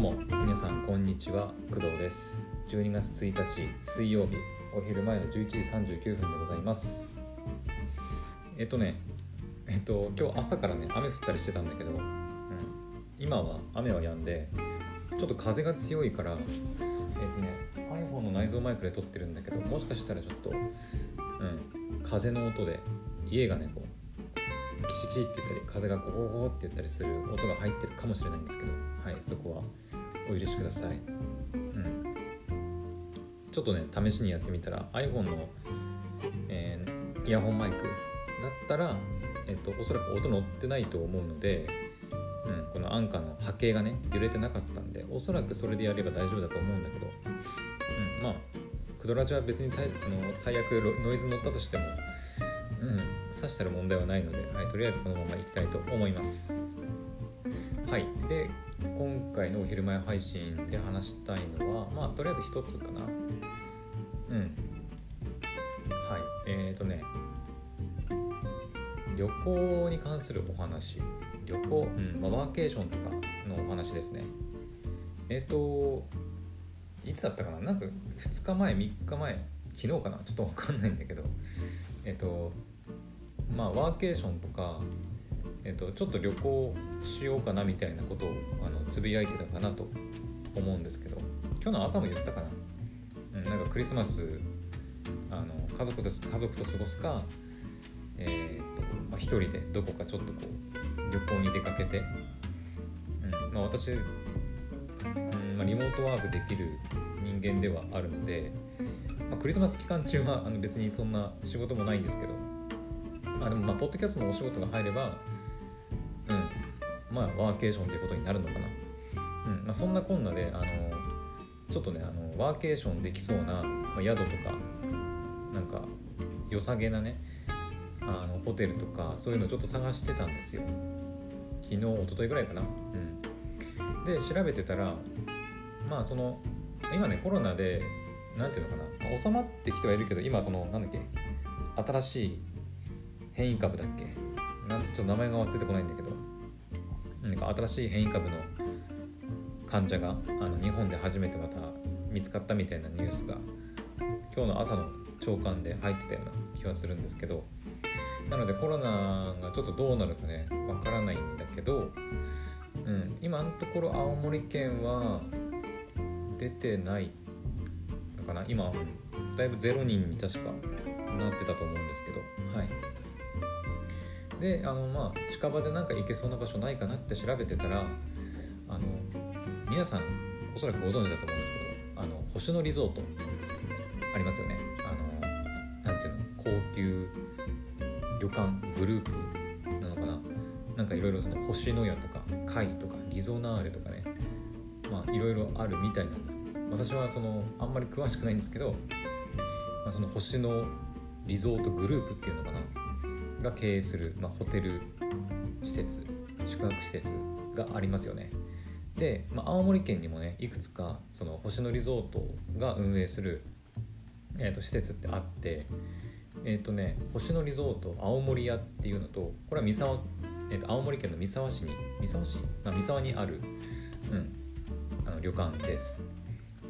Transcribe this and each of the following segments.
うも皆さんこんにちは。工藤です。12月1日水曜日お昼前の11時39分でございます。えっとねえっと今日朝からね雨降ったりしてたんだけど、うん、今は雨は止んでちょっと風が強いからえっとね iPhone の内蔵マイクで撮ってるんだけどもしかしたらちょっと、うん、風の音で家がねこうキシキシって言ったり風がゴゴゴって言ったりする音が入ってるかもしれないんですけどはいそこはお許しください、うん、ちょっとね試しにやってみたら iPhone の、えー、イヤホンマイクだったら、えっと、おそらく音乗ってないと思うので、うん、この安価の波形がね揺れてなかったんでおそらくそれでやれば大丈夫だと思うんだけど、うん、まあクドラジは別にあの最悪ノイズ乗ったとしてもうん、刺したら問題はないので、はい、とりあえずこのままいきたいと思います。はい、で今回のお昼前配信で話したいのはまあとりあえず一つかな。うん。はいえっ、ー、とね旅行に関するお話旅行、うんまあ、ワーケーションとかのお話ですね。えっ、ー、といつだったかな？なんか2日前3日前昨日かな？ちょっと分かんないんだけどえっ、ー、とまあワーケーションとか、えーと、ちょっと旅行しようかなみたいなことをあのつぶやいてたかなと思うんですけど今日の朝も言ったかな,、うん、なんかクリスマスあの家族と家族と過ごすか、えーとまあ、一人でどこかちょっとこう旅行に出かけて、うんまあ、私、うんまあ、リモートワークできる人間ではあるので、まあ、クリスマス期間中はあの別にそんな仕事もないんですけどあでもまあポッドキャストのお仕事が入ればうん。まあワーケーションということになるのかな。うん。まあそんなこんなであのちょっとねあのワーケーションできそうな、まあ、宿とかなんか良さげなねあのホテルとかそういうのちょっと探してたんですよ。昨日一昨日ぐらいかな。うん。で調べてたらまあその今ねコロナで何ていうのかな、まあ、収まってきてはいるけど今そのなんだっけ新しい変異株だっけ？なんちょっと名前が忘れてこないんだけど。なんか新しい変異株の患者があの日本で初めてまた見つかったみたいなニュースが今日の朝の朝刊で入ってたような気はするんですけど。なのでコロナがちょっとどうなるかねわからないんだけど、うん、今のところ青森県は出てないのかな？今だいぶ0人に確かなってたと思うんですけど。はい。であのまあ近場でなんか行けそうな場所ないかなって調べてたらあの皆さんおそらくご存知だと思うんですけどあの星野リゾートありますよね。あのなんていうの高級旅館グループなのかな。なんかいろいろその星のやとか貝とかリゾナーレとかねまあいろいろあるみたいなんですけど私はそのあんまり詳しくないんですけど、まあ、その星のリゾートグループっていうのかな。が経営する、まあ、ホテル施設宿泊施設がありますよね。で、まあ、青森県にもねいくつかその星野リゾートが運営する、えー、と施設ってあってえっ、ー、とね星野リゾート青森屋っていうのとこれは三沢、えー、と青森県の三沢市に三沢市、まあ、三沢にある、うん、あの旅館です。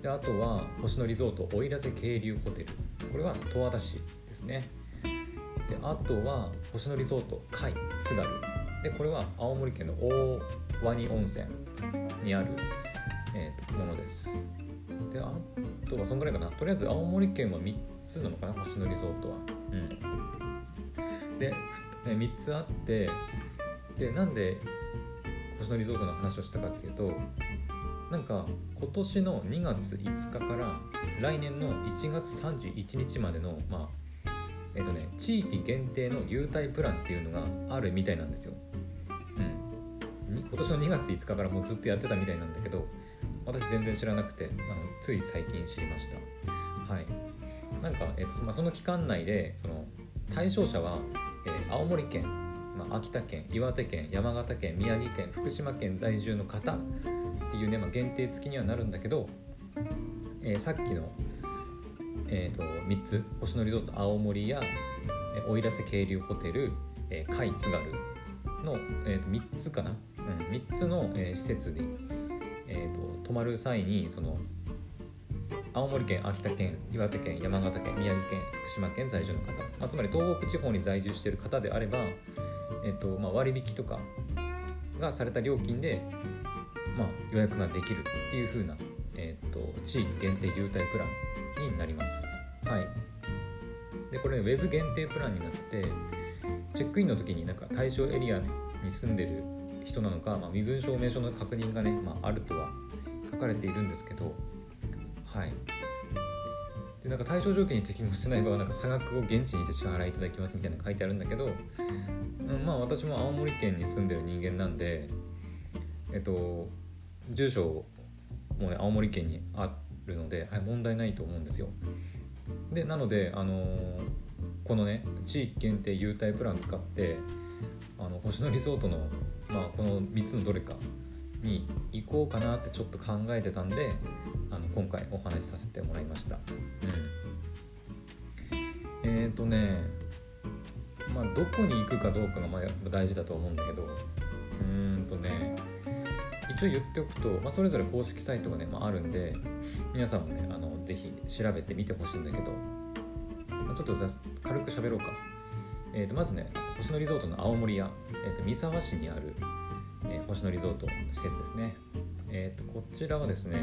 であとは星野リゾート奥入瀬渓流ホテル。これは十和田市ですね。であとは星野リゾート海津軽。でこれは青森県の大鰐温泉にある、えーと、ものです。であとはそんぐらいかな。とりあえず青森県は3つなのかな星野リゾートは。うん。で3つあってでなんで星野リゾートの話をしたかっていうとなんか今年の2月5日から来年の1月31日までの、まあ、えっ、とね地域限定の優待プランっていうのがあるみたいなんですよ。うん、今年の2月5日からもうずっとやってたみたいなんだけど私全然知らなくてあのつい最近知りました。はい、なんか、えーとまあ、その期間内でその対象者は、えー、青森県、まあ、秋田県岩手県山形県宮城県福島県在住の方っていうね、まあ、限定付きにはなるんだけど、えー、さっきのえーと、3つ。星野リゾート青森や奥入瀬渓流ホテル、えー、津軽の、えーと、3つかな、うん、3つの、えー、施設に、えーと、泊まる際にその青森県秋田県岩手県山形県宮城県福島県在住の方、まあ、つまり東北地方に在住している方であれば、えーとまあ、割引とかがされた料金で、まあ、予約ができるっていう風な、えーと、地域限定優待プランになります。はい、でこれ、ウェブ限定プランになってチェックインの時になんか対象エリアに住んでる人なのか、まあ、身分証明書の確認がね、まあ、あるとは書かれているんですけどはいでなんか対象条件に適合してない場合はなんか差額を現地にて支払いいただきますみたいな書いてあるんだけど、うん、まあ私も青森県に住んでる人間なんでえっと住所もね青森県にあるので、はい、問題ないと思うんですよでなのであのー、このね地域限定優待プラン使ってあの星野リゾートの、まあ、この3つのどれかに行こうかなってちょっと考えてたんであの今回お話しさせてもらいました。うん、えっ、ー、とねまあどこに行くかどうかがまあ大事だと思うんだけどうんとね一応言っておくと、まあ、それぞれ公式サイトがね、まあ、あるんで皆さんもねあのぜひ調べてみてほしいんだけど、まあ、ちょっと軽く喋ろうか。えー、とまずね星野リゾートの青森屋、えー、と三沢市にある、えー、星野リゾートの施設ですね、えー、とこちらはですね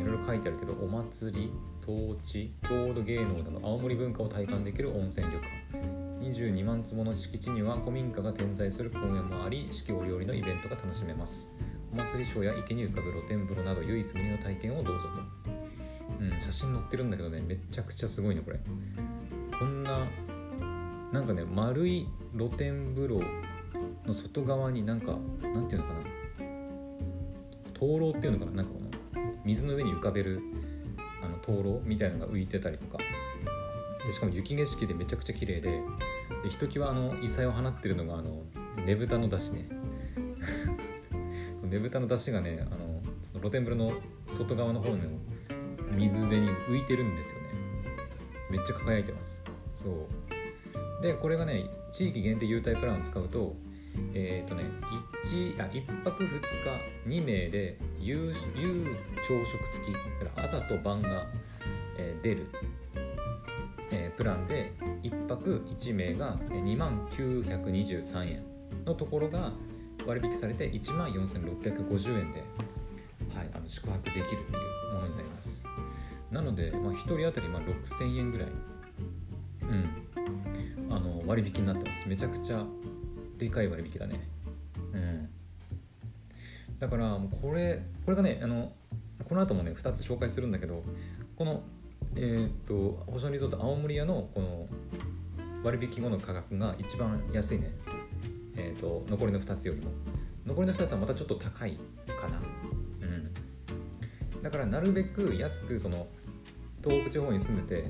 いろいろ書いてあるけどお祭り統治郷土芸能など青森文化を体感できる温泉旅館22万坪の敷地には古民家が点在する公園もあり四季折々のイベントが楽しめます。お祭りショーや池に浮かぶ露天風呂など唯一無二の体験をどうぞと、うん、写真載ってるんだけどねめちゃくちゃすごいねこれ。こんななんかね丸い露天風呂の外側になんかなんていうのかな。灯籠っていうのかななんかこの水の上に浮かべるあの灯籠みたいなのが浮いてたりとか。でしかも雪景色でめちゃくちゃ綺麗ででひときわあの異彩を放ってるのがあのねぶたの出汁ね。ねぶたの出汁がねあのその露天風呂の外側の方の水辺に浮いてるんですよね。めっちゃ輝いてます。そう。でこれがね地域限定優待プランを使うとえっ、ー、とね 1, あ1泊2日2名で夕夕朝食付き朝と晩が、えー、出る、えー、プランで1泊1名が2万923円のところが割引されて1万4650円で、はい、あの宿泊できるっていうものになります。なので、まあ、1人当たりま6000円ぐらい。うん。あの割引になってます。めちゃくちゃでかい割引だね。うん。だからもうこれこれがねあのこの後もね2つ紹介するんだけどこのえっ、と星野リゾート青森屋のこの割引後の価格が一番安いね。え、ー、と残りの2つよりも。残りの2つはまたちょっと高いかな。うん。だからなるべく安くその東北地方に住んでて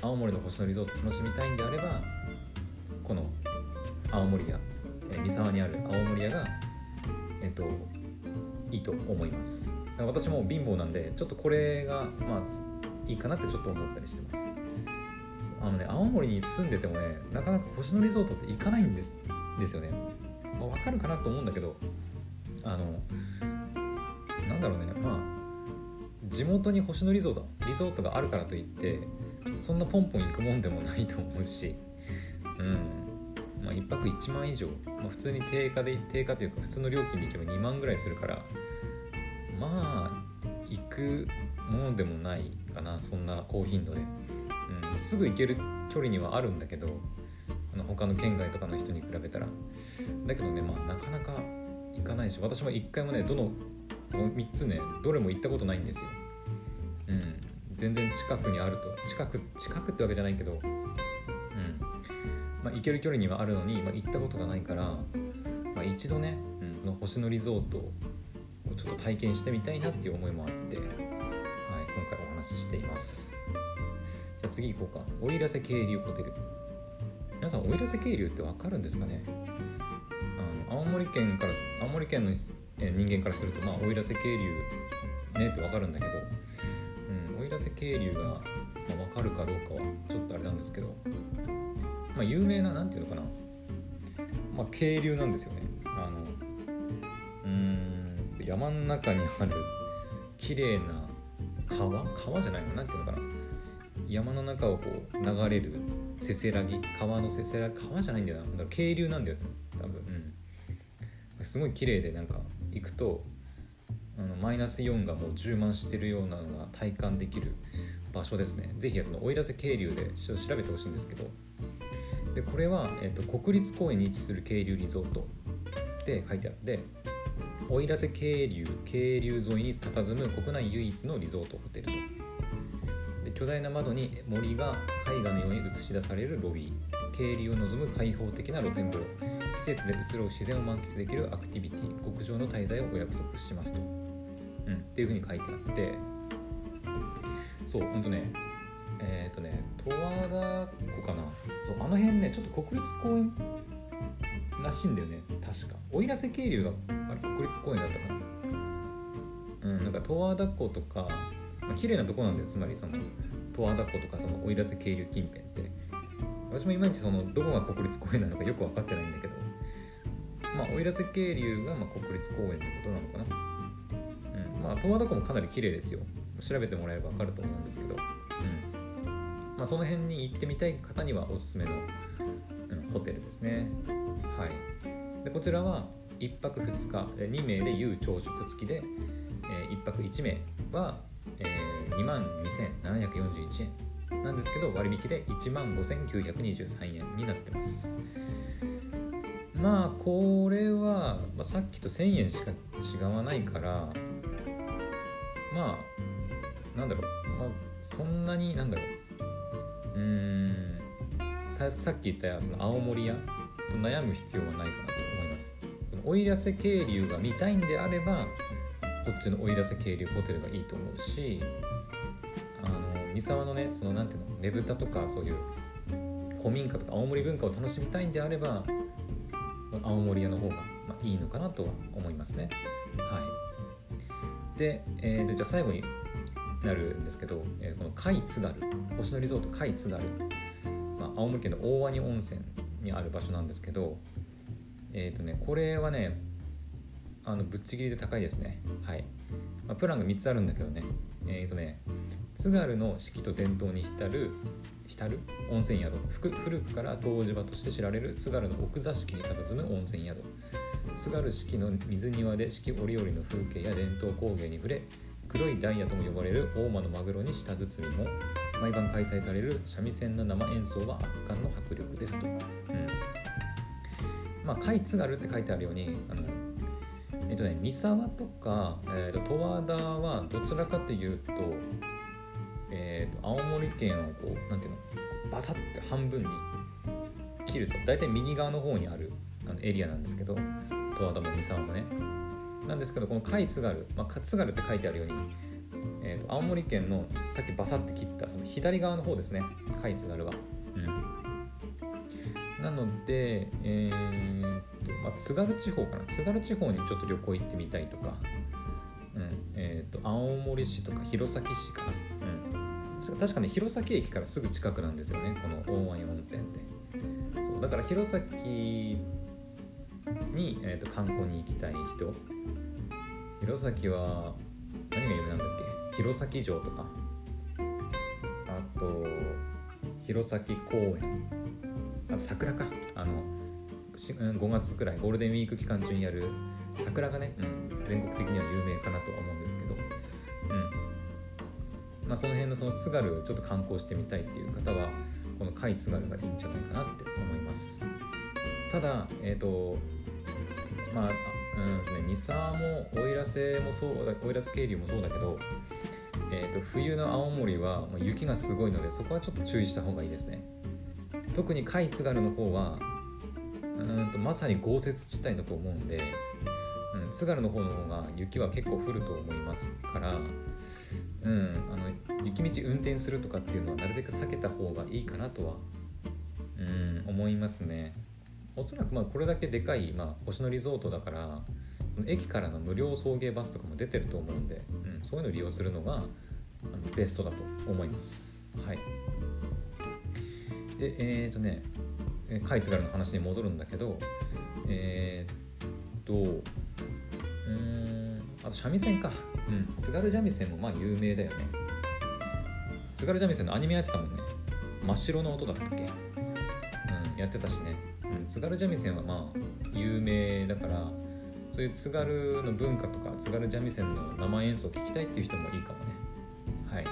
青森の星野リゾート楽しみたいんであればこの青森屋、えー、三沢にある青森屋がえっ、といいと思います。私も貧乏なんでちょっとこれがまあいいかなってちょっと思ったりしてます。あのね青森に住んでてもねなかなか星野リゾートって行かないんですですよね、まあ、分かるかなと思うんだけどあのなんだろうね。まあ地元に星野リゾートリゾートがあるからといってそんなポンポン行くもんでもないと思うし。うん。まあ、1泊1万以上、まあ、普通に定価で定価というか普通の料金で行けば2万ぐらいするからまあ行くものでもないかなそんな高頻度で、うん、すぐ行ける距離にはあるんだけどあの他の県外とかの人に比べたら。だけどねまあなかなか行かないし私も1回もねどの3つねどれも行ったことないんですよ。うん全然近くにあると。近く近くってわけじゃないけど。うんまあ、行ける距離にはあるのに、まあ、行ったことがないから、まあ、一度ね、うん、の星野リゾートをちょっと体験してみたいなっていう思いもあって、今回お話ししています。じゃあ次行こうか。奥入瀬渓流ホテル。皆さん奥入瀬渓流って分かるんですかね？あの青森県から青森県の人間からするとまあ奥入瀬渓流ねって分かるんだけど、奥入瀬渓流が、まあ、分かるかどうかはちょっとあれなんですけどまあ、有名な何ていうのかな、まあ、渓流なんですよね。あのうん山の中にある綺麗な川？川じゃないの？なんていうのかな？山の中をこう流れるせせらぎ？川のせせらぎ？川じゃないんだよな。渓流なんだよ。多分。うん。すごい綺麗でなんか行くとあのマイナスイオンがもう充満してるようなのが体感できる場所ですね。ぜひその奥入瀬渓流で調べてほしいんですけど。でこれは、えーと、国立公園に位置する渓流リゾートって書いてあって奥入瀬渓流渓流沿いに佇む国内唯一のリゾートホテルとで巨大な窓に森が絵画のように映し出されるロビー渓流を望む開放的な露天風呂季節で移ろう自然を満喫できるアクティビティ極上の滞在をお約束しますと、うん、っていうふうに書いてあってそうほんとねえっ、ー、とね十和田湖かなそうあの辺ねちょっと国立公園らしいんだよね。確か。奥入瀬渓流があれ国立公園だったかな。うんなんか十和田湖とか、まあ、綺麗なとこなんだよ。つまりその十和田湖とかその奥入瀬渓流近辺って。私もいまいちそのどこが国立公園なのかよく分かってないんだけど。まあ奥入瀬渓流がまあ国立公園ってことなのかな。うんまあ十和田湖もかなり綺麗ですよ。調べてもらえれば分かると思うんですけど。うん。まあその辺に行ってみたい方にはおすすめの、うん、ホテルですね。はい。でこちらは1泊2日2名で有朝食付きで、えー、1泊1名は、えー、2万2741円。なんですけど割引で1万5923円になってます。まあこれは、まあ、さっきと1000円しか違わないからまあなんだろう、まあ、そんなになんだろう。うん。ささっき言ったその青森屋と悩む必要はないかなと思います。奥入瀬渓流が見たいんであればこっちの奥入瀬渓流ホテルがいいと思うしあの三沢のねそのなんていうのねぶたとかそういう古民家とか青森文化を楽しみたいんであれば青森屋の方が、まあ、いいのかなとは思いますね。はい。で、えー、とじゃあ最後になるんですけど、えー、この甲斐津軽星野リゾート甲斐津軽、まあ、青森県の大鰐温泉にある場所なんですけどえっ、ー、とねこれはねあのぶっちぎりで高いですね。はい、まあ、プランが3つあるんだけどね。えっ、ー、とね津軽の四季と伝統に浸る浸る？温泉宿。古くから湯治場として知られる津軽の奥座敷に佇む温泉宿。津軽四季の水庭で四季折々の風景や伝統工芸に触れ黒いダイヤとも呼ばれる大間のマグロに舌包みも毎晩開催される三味線の生演奏は圧巻の迫力ですと、うん、まあ「海津軽」って書いてあるようにあのえっとね三沢とか、えーと、十和田はどちらかというと,、えーと、青森県をこうなんていうのバサッて半分に切ると大体右側の方にあるあのエリアなんですけど十和田も三沢もね。なんですけどこの甲斐津軽、まあ、津軽って書いてあるように、えーと、青森県のさっきバサッて切ったその左側の方ですね。甲斐津軽は。うん、なので、えーとまあ、津軽地方かな。津軽地方にちょっと旅行行ってみたいとか、うん。えーと、青森市とか弘前市かな、うん、確かね弘前駅からすぐ近くなんですよね。この大鰐温泉って。そうだから弘前に、えーと観光に行きたい人。弘前は何が有名なんだっけ？弘前城とか。あと弘前公園。あと桜か。あの5月くらいゴールデンウィーク期間中にやる。桜がね、うん、全国的には有名かなとは思うんですけど、うん。まあ、その辺のその津軽をちょっと観光してみたいっていう方はこの甲斐津軽がいいんじゃないかなって思います。ただえっ、ー、とまあうんね、三沢も奥入瀬もそうだ奥入瀬渓流もそうだけど、えーと、冬の青森は雪がすごいのでそこはちょっと注意した方がいいですね特に甲斐津軽の方はうんとまさに豪雪地帯だと思うんで、うん、津軽の方の方が雪は結構降ると思いますから、うん、あの雪道運転するとかっていうのはなるべく避けた方がいいかなとは、うん、思いますね。おそらくまあこれだけでかい、まあ、星野リゾートだから駅からの無料送迎バスとかも出てると思うんで、うん、そういうのを利用するのがあのベストだと思います。はい、でえっ、ー、とねカイツガルの話に戻るんだけどえー、っとうんあと三味線か。うん津軽三味線もまあ有名だよね。津軽三味線のアニメやってたもんね。真っ白の音だったっけ？うんやってたしね、津軽三味線はまあ有名だからそういう津軽の文化とか津軽三味線の生演奏を聴きたいっていう人もいいかもね。はい。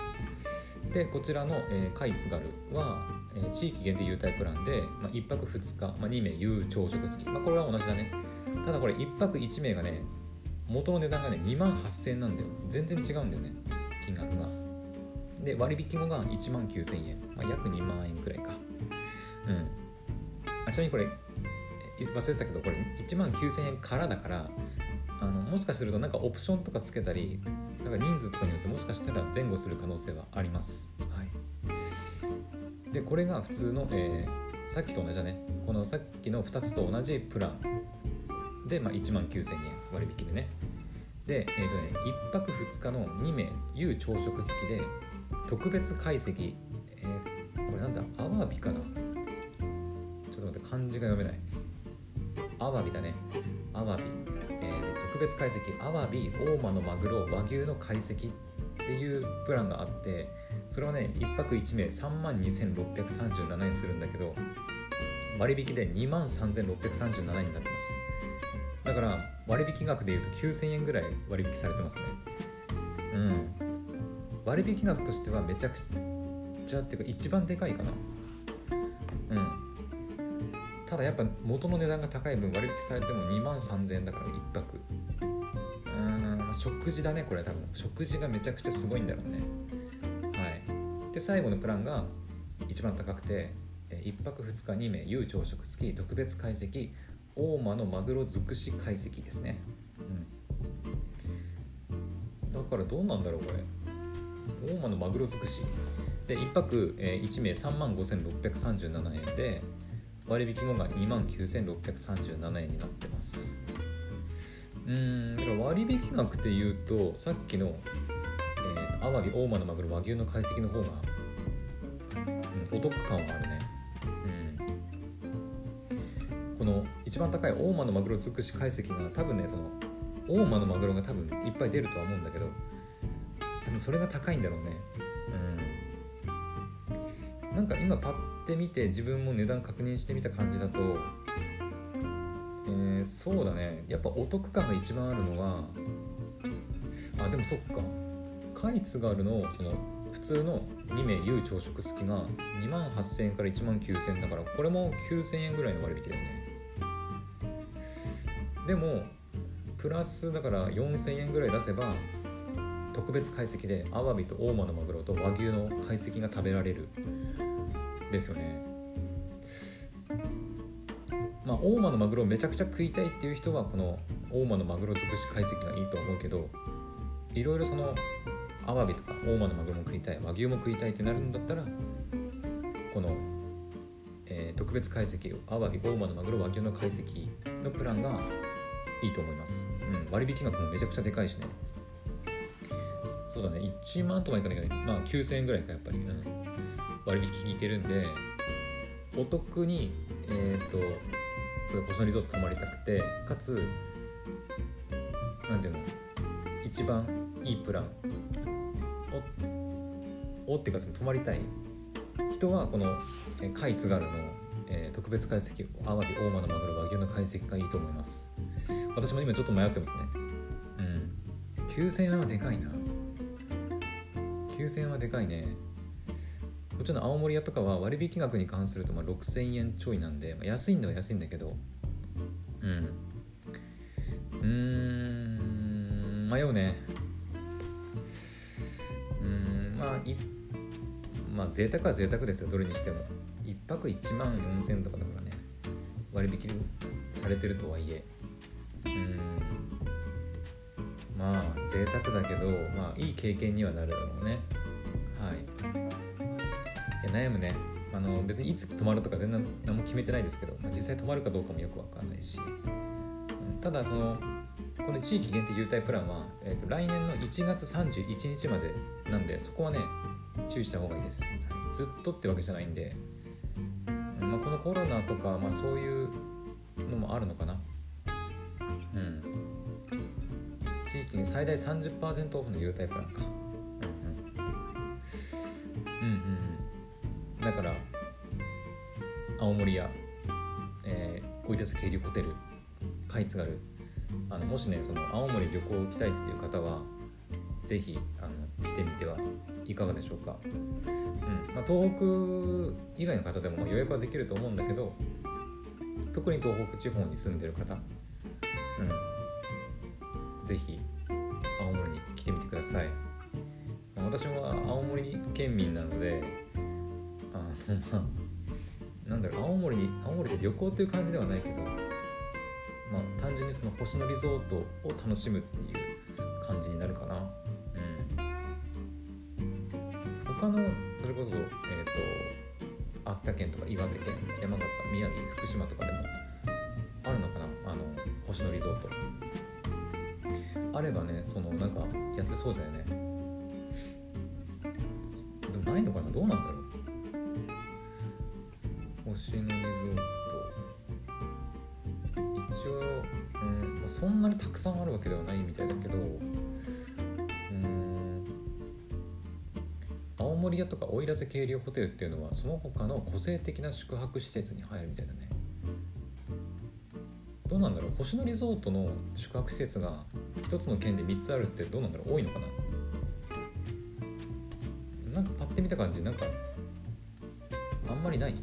でこちらの「えー、海津軽は」えー、地域限定優待プランで、まあ、1泊2日、まあ、2名有朝食付き、まあ、これは同じだね。ただこれ1泊1名がね元の値段がね2万8000円なんだよ。全然違うんだよね金額が。で割引後が1万9000円、まあ、約2万円くらいか。うん。あちなみにこれ忘れてたけどこれ1万9000円からだからあのもしかするとなんかオプションとかつけたりなんか人数とかによってもしかしたら前後する可能性はあります、はい、でこれが普通の、えー、さっきと同じだね。このさっきの2つと同じプラン。で、まあ、1万9000円。割引でね。で、えーとね、1泊2日の2名有朝食付きで特別解析、えー、これなんだ？アワビかな？ちょっと待って漢字が読めないアワビだね。アワビ、えー、特別解析。アワビ大間のマグロ和牛の解析っていうプランがあってそれはね1泊1名3万2637円するんだけど割引で2万3637円になってます。だから割引額でいうと9000円ぐらい割引されてますね。うん。割引額としてはめちゃくちゃっていうか一番でかいかな。だやっぱ元の値段が高い分割引されても2万3000円だから1泊。うん食事だねこれ多分。食事がめちゃくちゃすごいんだろうね。はい。で最後のプランが一番高くて1泊2日2名有朝食付き特別解析大間のマグロ尽くし解析ですね、うん、だからどうなんだろうこれ。大間のマグロ尽くし。で1泊1名3万5637円で割引後が2万9637円になってます。うんだから割引額っていうとさっきの、えー、アワビ大間のマグロ和牛の解析の方が、うん、お得感はあるね。この一番高い大間のマグロ尽くし解析が多分ねその大間のマグロが多分いっぱい出るとは思うんだけど多分それが高いんだろうね。うん。なんか今パッて見て自分も値段確認してみた感じだとえー、そうだね。やっぱお得感が一番あるのはあでもそっか。カイツガルのその普通の2名有朝食付きが2万8000円から1万9000円だからこれも9000円ぐらいの割引だよね。でもプラスだから4000円ぐらい出せば特別解析でアワビと大間のマグロと和牛の解析が食べられる。ですよね。まあ大間のマグロをめちゃくちゃ食いたいっていう人はこの大間のマグロ尽くし解析がいいと思うけどいろいろそのアワビとか大間のマグロも食いたい和牛も食いたいってなるんだったらこの、えー、特別解析アワビ大間のマグロ和牛の解析のプランがいいと思います、うん、割引額もめちゃくちゃでかいしね。そうだね。1万とかいかないけど、まあ9000円ぐらいかやっぱり、うん、割引効いてるんでお得にえっ、ー、とそれ星野リゾート泊まりたくてかつなんていうの一番いいプラン。おおっていうかその泊まりたい。人はこの海津軽の、えー、特別解析アワビ大間のマグロ和牛の解析がいいと思います。私も今ちょっと迷ってますね。うん。9000円はでかいな。9000円はでかいね。こっちの青森屋とかは割引額に関するとまあ6000円ちょいなんで、まあ、安いんだは安いんだけどうん。うん迷うね。うんまあいまあ贅沢は贅沢ですよどれにしても。1泊1万4000円とかだからね。割引されてるとはいえ。うん。まあ贅沢だけどまあいい経験にはなるだろうね。はいいや悩むね。あの別にいつ泊まるとか全然何も決めてないですけど、まあ、実際泊まるかどうかもよくわかんないし、うん、ただそのこの地域限定優待プランは、えーと、来年の1月31日までなんでそこはね注意した方がいいです、ずっとってわけじゃないんで、まあ、このコロナとか、まあ、そういうのもあるのかな。うん。地気に最大30%オフの優待プランか。青森や、えー、大分経理ホテルカイツガルあのもしねその青森旅行行きたいっていう方はぜひあの来てみてはいかがでしょうか、うん。まあ、東北以外の方でも予約はできると思うんだけど特に東北地方に住んでる方、うん、ぜひ青森に来てみてください。ま私は青森県民なのであのんだろう青森に青森で旅行っていう感じではないけどまあ単純にその星野リゾートを楽しむっていう感じになるかな。うん。他のそれこそえっ、ー、と秋田県とか岩手県山形宮城福島とかでもあるのかなあの星野リゾート。あればねそのなんかやってそうだよね。でもないのかなどうなんだろう。星野リゾート。一応、うん、そんなにたくさんあるわけではないみたいだけどうん青森屋とか奥入瀬渓流ホテルっていうのはその他の個性的な宿泊施設に入るみたいだね。どうなんだろう？星野リゾートの宿泊施設が1つの県で3つあるってどうなんだろう？多いのかな？なんかパッて見た感じなんかあんまりない。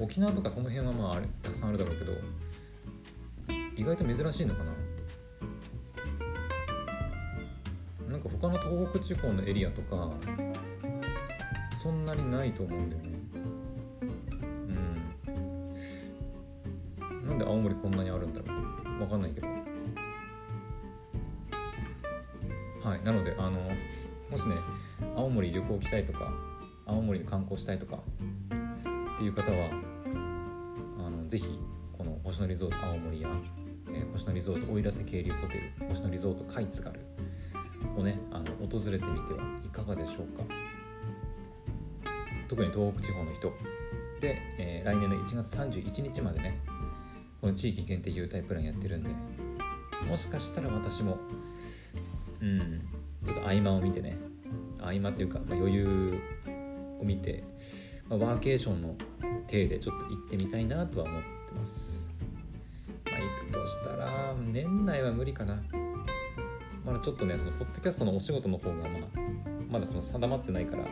沖縄とかその辺はまああれたくさんあるだろうけど意外と珍しいのかな？なんか他の東北地方のエリアとかそんなにないと思うんだよね。うん。なんで青森こんなにあるんだろう？わかんないけど。はい。なのであのもしね青森旅行来たいとか青森で観光したいとかっていう方はのぜひこの星野リゾート青森や、えー、星野リゾート奥入瀬渓流ホテル星野リゾートカイツガルをねあの訪れてみてはいかがでしょうか。特に東北地方の人。で、えー、来年の1月31日までねこの地域限定優待プランやってるんでもしかしたら私もうんちょっと合間を見てね合間っていうか、まあ、余裕を見て、まあ、ワーケーションの体でちょっと行ってみたいなとは思ってます。まあ行くとしたら年内は無理かな。まだちょっとねそのポッドキャストのお仕事の方がまあまだその定まってないから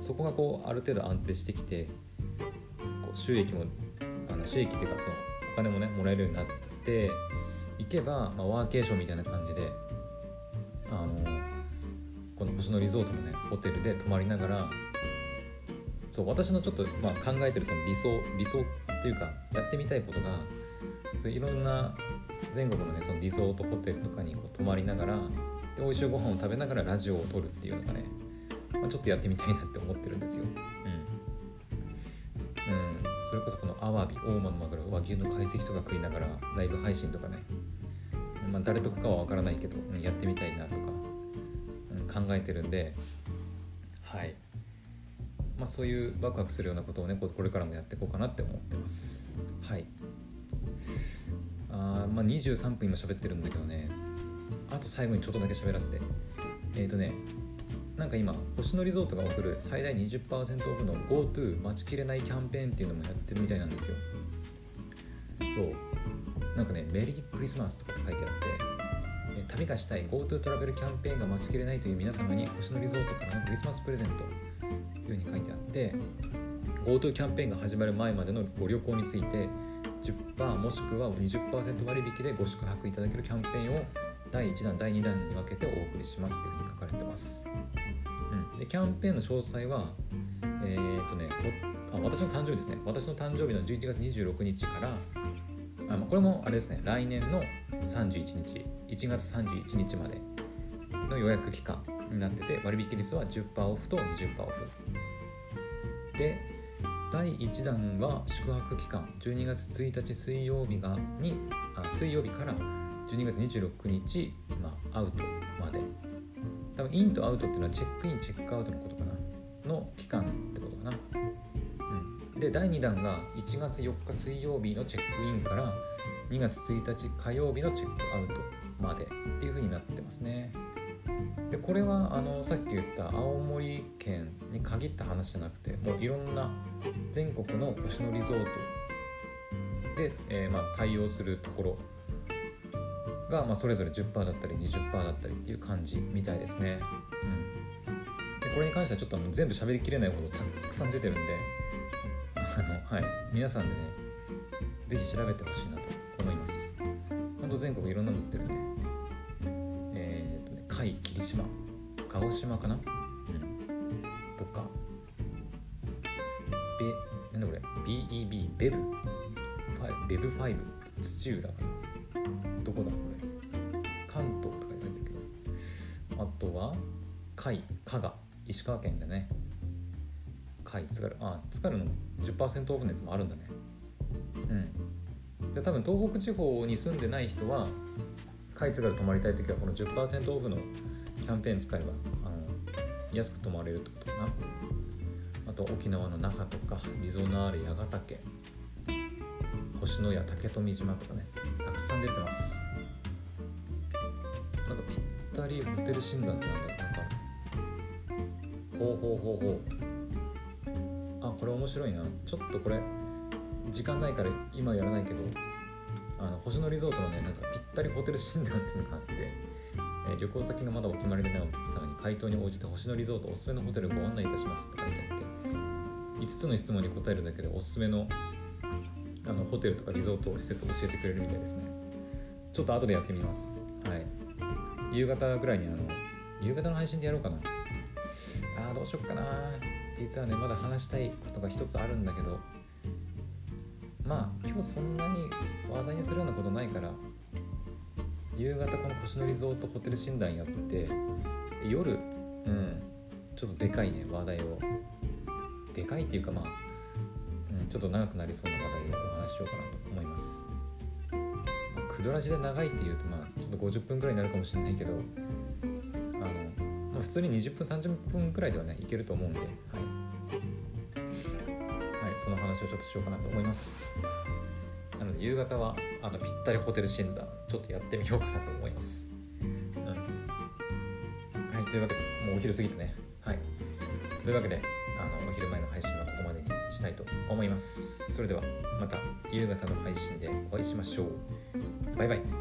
そこがこうある程度安定してきてこう収益もあの収益っていうかそのお金もねもらえるようになっていけば、まあ、ワーケーションみたいな感じであのこの星野リゾートのねホテルで泊まりながらそう私のちょっと、まあ、考えてるその理想理想っていうかやってみたいことがそういろんな全国のねそのリゾートホテルとかにこう泊まりながらで美味しいご飯を食べながらラジオを撮るっていうのがね、まあ、ちょっとやってみたいなって思ってるんですよ。うん、うん、それこそこのアワビ大間のマグロ和牛の解析とか食いながらライブ配信とかね。まあ、誰とかは分からないけど、うん、やってみたいなとか、うん、考えてるんではい。まあそういうワクワクするようなことをねこれからもやっていこうかなって思ってます。はい。あまあ23分今喋ってるんだけどね。あと最後にちょっとだけ喋らせて。えっ、ー、とねなんか今星野リゾートが送る最大20%オフの GoTo 待ちきれないキャンペーンっていうのもやってるみたいなんですよ。そう。なんかねメリークリスマスとかって書いてあって旅がしたい GoTo トラベルキャンペーンが待ちきれないという皆様に星野リゾートからのクリスマスプレゼント。GoTo キャンペーンが始まる前までのご旅行について10%もしくは20%割引でご宿泊いただけるキャンペーンを第1弾第2弾に分けてお送りしますというふうに書かれてます、うん、でキャンペーンの詳細はえー、っとねあ私の誕生日ですね。私の誕生日の11月26日からあこれもあれですね。来年の31日1月31日までの予約期間になってて割引率は10%オフと20%オフ。で第1弾は宿泊期間12月1日水曜日がにあ水曜日から12月26日、まあ、アウトまで。多分インとアウトっていうのはチェックインチェックアウトのことかな。の期間ってことかな。うん。で第2弾が1月4日水曜日のチェックインから2月1日火曜日のチェックアウトまでっていう風になってますね。でこれはあのさっき言った青森県に限った話じゃなくてもういろんな全国の星野リゾートで、えー、まあ、対応するところが、まあ、それぞれ10%だったり20%だったりっていう感じみたいですね。うん、でこれに関してはちょっと全部喋りきれないほどたくさん出てるんであの、はい、皆さんでね是非調べてほしいなと思います。ほんと全国いろんなの売ってるんで。えっ、ー、とね甲斐霧島。鹿児島かな、うん、とか。べなんだこれ？BEB ベブ？ベブ5土浦どこだこれ？関東とか書いてあるけど。あとは甲斐加賀。石川県でね。甲斐津軽。あ津軽の10%オフのやつもあるんだね。うん。で多分東北地方に住んでない人は甲斐津軽泊まりたい時はこの10%オフのキャンペーン使えばあの安く泊まれるってことかな。あと沖縄の那覇とかリゾナーレ八ヶ岳星のや竹富島とかねたくさん出てます。なんかぴったりホテル診断ってなんだろうなんかほうほうほうほう。あこれ面白いな。ちょっとこれ時間ないから今やらないけどあの星野リゾートのねなんかぴったりホテル診断っていうのがあって、えー、旅行先がまだお決まりでないお客様に回答に応じて星野リゾートおすすめのホテルをご案内いたしますって書いてあって5つの質問に答えるだけでおすすめのあのホテルとかリゾート施設を教えてくれるみたいですね。ちょっと後でやってみます。はい。夕方ぐらいにあの夕方の配信でやろうかな。あーどうしよっかな。実はねまだ話したいことが一つあるんだけどまあ今日そんなに話題にするようなことないから夕方この星野リゾートホテル診断やって夜うんちょっとでかいね話題をでかいっていうかまあうんちょっと長くなりそうな話題をお話ししようかなと思います。クドラジで長いっていうとまあちょっと50分くらいになるかもしれないけどあの、まあ、普通に20分30分くらいではねいけると思うんで、はい、はい、その話をちょっとしようかなと思います。夕方はあのぴったりホテル診断ちょっとやってみようかなと思います。うん、はいというわけでもうお昼過ぎてね。はい、というわけであのお昼前の配信はここまでにしたいと思います。それではまた夕方の配信でお会いしましょう。バイバイ。